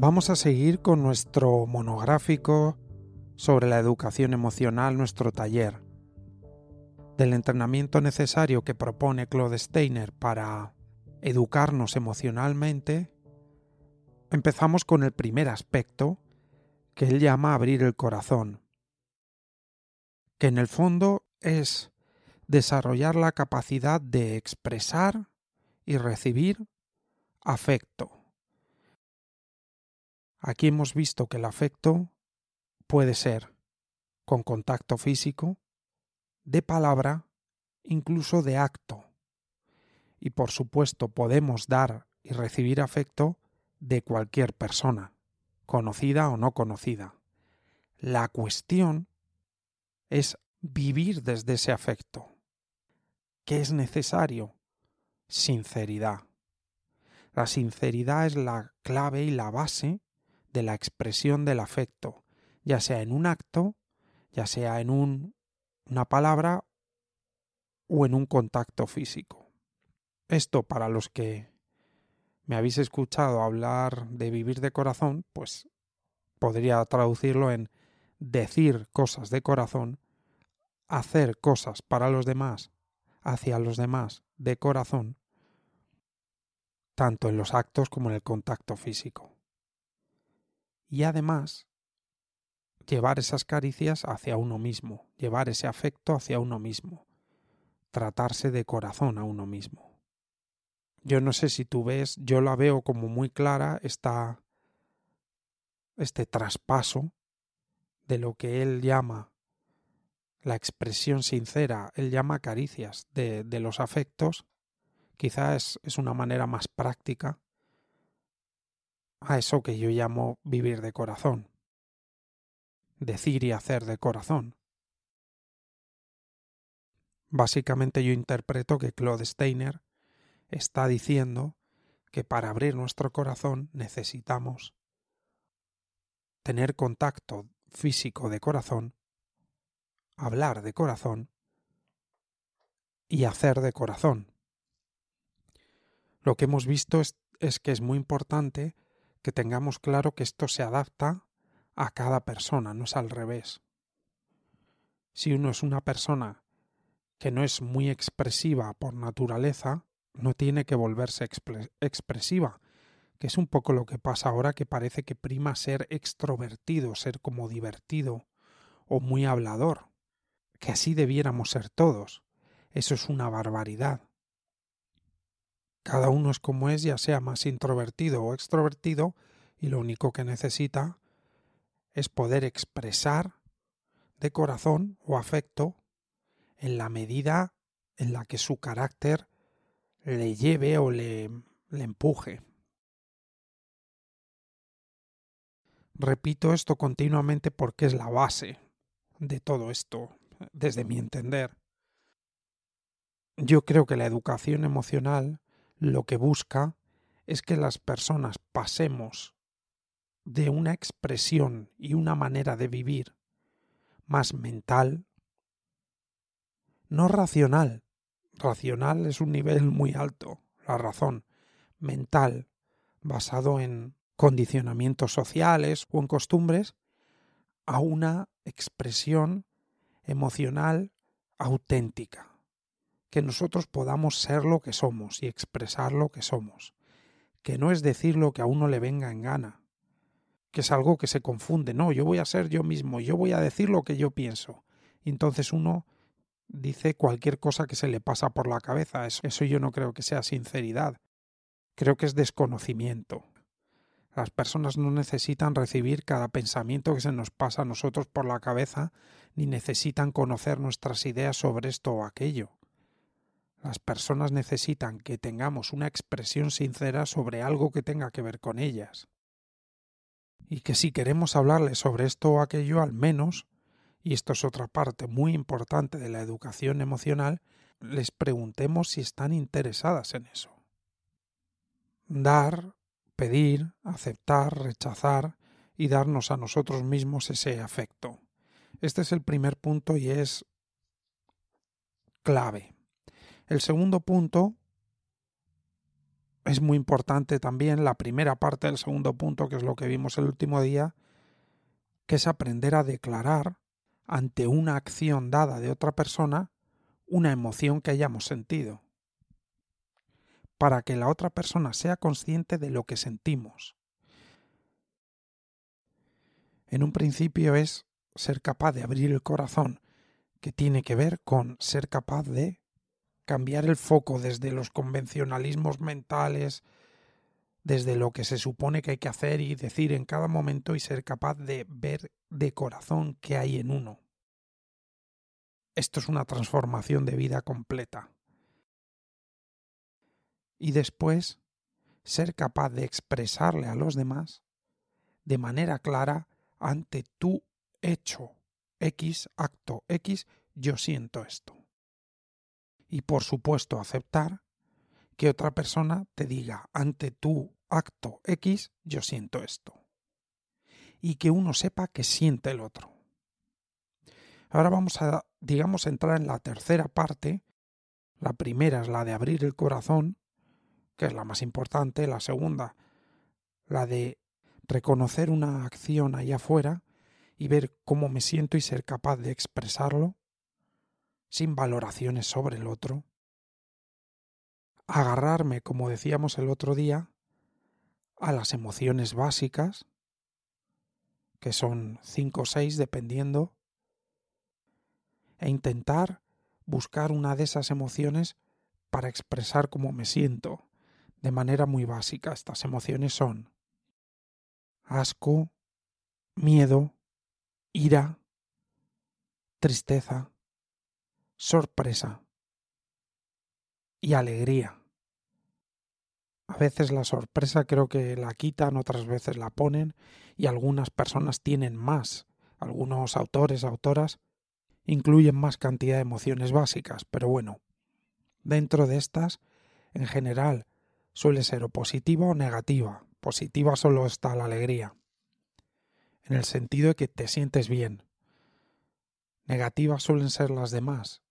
Vamos a seguir con nuestro monográfico sobre la educación emocional, nuestro taller. Del entrenamiento necesario que propone Claude Steiner para educarnos emocionalmente, empezamos con el primer aspecto que él llama abrir el corazón, que en el fondo es desarrollar la capacidad de expresar y recibir afecto. Aquí hemos visto que el afecto puede ser con contacto físico, de palabra, incluso de acto. Y por supuesto podemos dar y recibir afecto de cualquier persona, conocida o no conocida. La cuestión es vivir desde ese afecto. ¿Qué es necesario? Sinceridad. La sinceridad es la clave y la base de la expresión del afecto, ya sea en un acto, ya sea en un, una palabra o en un contacto físico. Esto para los que me habéis escuchado hablar de vivir de corazón, pues podría traducirlo en decir cosas de corazón, hacer cosas para los demás, hacia los demás de corazón, tanto en los actos como en el contacto físico y además llevar esas caricias hacia uno mismo, llevar ese afecto hacia uno mismo, tratarse de corazón a uno mismo. Yo no sé si tú ves, yo la veo como muy clara esta este traspaso de lo que él llama la expresión sincera, él llama caricias de, de los afectos, quizás es una manera más práctica a eso que yo llamo vivir de corazón, decir y hacer de corazón. Básicamente yo interpreto que Claude Steiner está diciendo que para abrir nuestro corazón necesitamos tener contacto físico de corazón, hablar de corazón y hacer de corazón. Lo que hemos visto es, es que es muy importante que tengamos claro que esto se adapta a cada persona, no es al revés. Si uno es una persona que no es muy expresiva por naturaleza, no tiene que volverse expresiva, que es un poco lo que pasa ahora que parece que prima ser extrovertido, ser como divertido o muy hablador, que así debiéramos ser todos. Eso es una barbaridad. Cada uno es como es, ya sea más introvertido o extrovertido, y lo único que necesita es poder expresar de corazón o afecto en la medida en la que su carácter le lleve o le, le empuje. Repito esto continuamente porque es la base de todo esto, desde mi entender. Yo creo que la educación emocional lo que busca es que las personas pasemos de una expresión y una manera de vivir más mental, no racional. Racional es un nivel muy alto, la razón. Mental, basado en condicionamientos sociales o en costumbres, a una expresión emocional auténtica que nosotros podamos ser lo que somos y expresar lo que somos, que no es decir lo que a uno le venga en gana, que es algo que se confunde, no, yo voy a ser yo mismo, yo voy a decir lo que yo pienso. Y entonces uno dice cualquier cosa que se le pasa por la cabeza, eso, eso yo no creo que sea sinceridad, creo que es desconocimiento. Las personas no necesitan recibir cada pensamiento que se nos pasa a nosotros por la cabeza, ni necesitan conocer nuestras ideas sobre esto o aquello. Las personas necesitan que tengamos una expresión sincera sobre algo que tenga que ver con ellas. Y que si queremos hablarles sobre esto o aquello, al menos, y esto es otra parte muy importante de la educación emocional, les preguntemos si están interesadas en eso. Dar, pedir, aceptar, rechazar y darnos a nosotros mismos ese afecto. Este es el primer punto y es clave. El segundo punto es muy importante también la primera parte del segundo punto, que es lo que vimos el último día, que es aprender a declarar ante una acción dada de otra persona una emoción que hayamos sentido, para que la otra persona sea consciente de lo que sentimos. En un principio es ser capaz de abrir el corazón, que tiene que ver con ser capaz de cambiar el foco desde los convencionalismos mentales, desde lo que se supone que hay que hacer y decir en cada momento y ser capaz de ver de corazón qué hay en uno. Esto es una transformación de vida completa. Y después, ser capaz de expresarle a los demás de manera clara ante tu hecho X, acto X, yo siento esto. Y por supuesto aceptar que otra persona te diga ante tu acto X, yo siento esto. Y que uno sepa que siente el otro. Ahora vamos a, digamos, entrar en la tercera parte. La primera es la de abrir el corazón, que es la más importante. La segunda, la de reconocer una acción allá afuera y ver cómo me siento y ser capaz de expresarlo sin valoraciones sobre el otro agarrarme, como decíamos el otro día, a las emociones básicas, que son cinco o seis dependiendo, e intentar buscar una de esas emociones para expresar cómo me siento de manera muy básica. Estas emociones son asco, miedo, ira, tristeza, sorpresa y alegría. A veces la sorpresa creo que la quitan, otras veces la ponen y algunas personas tienen más. Algunos autores, autoras, incluyen más cantidad de emociones básicas, pero bueno, dentro de estas, en general, suele ser o positiva o negativa. Positiva solo está la alegría, en el sentido de que te sientes bien. Negativas suelen ser las demás,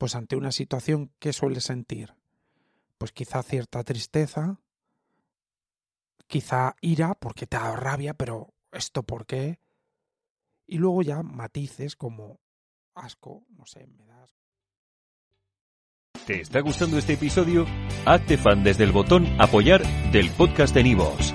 pues ante una situación, ¿qué sueles sentir? pues quizá cierta tristeza, quizá ira porque te da rabia, pero ¿esto por qué? Y luego ya matices como asco, no sé, me das. ¿Te está gustando este episodio? Hazte fan desde el botón apoyar del podcast de Nivos.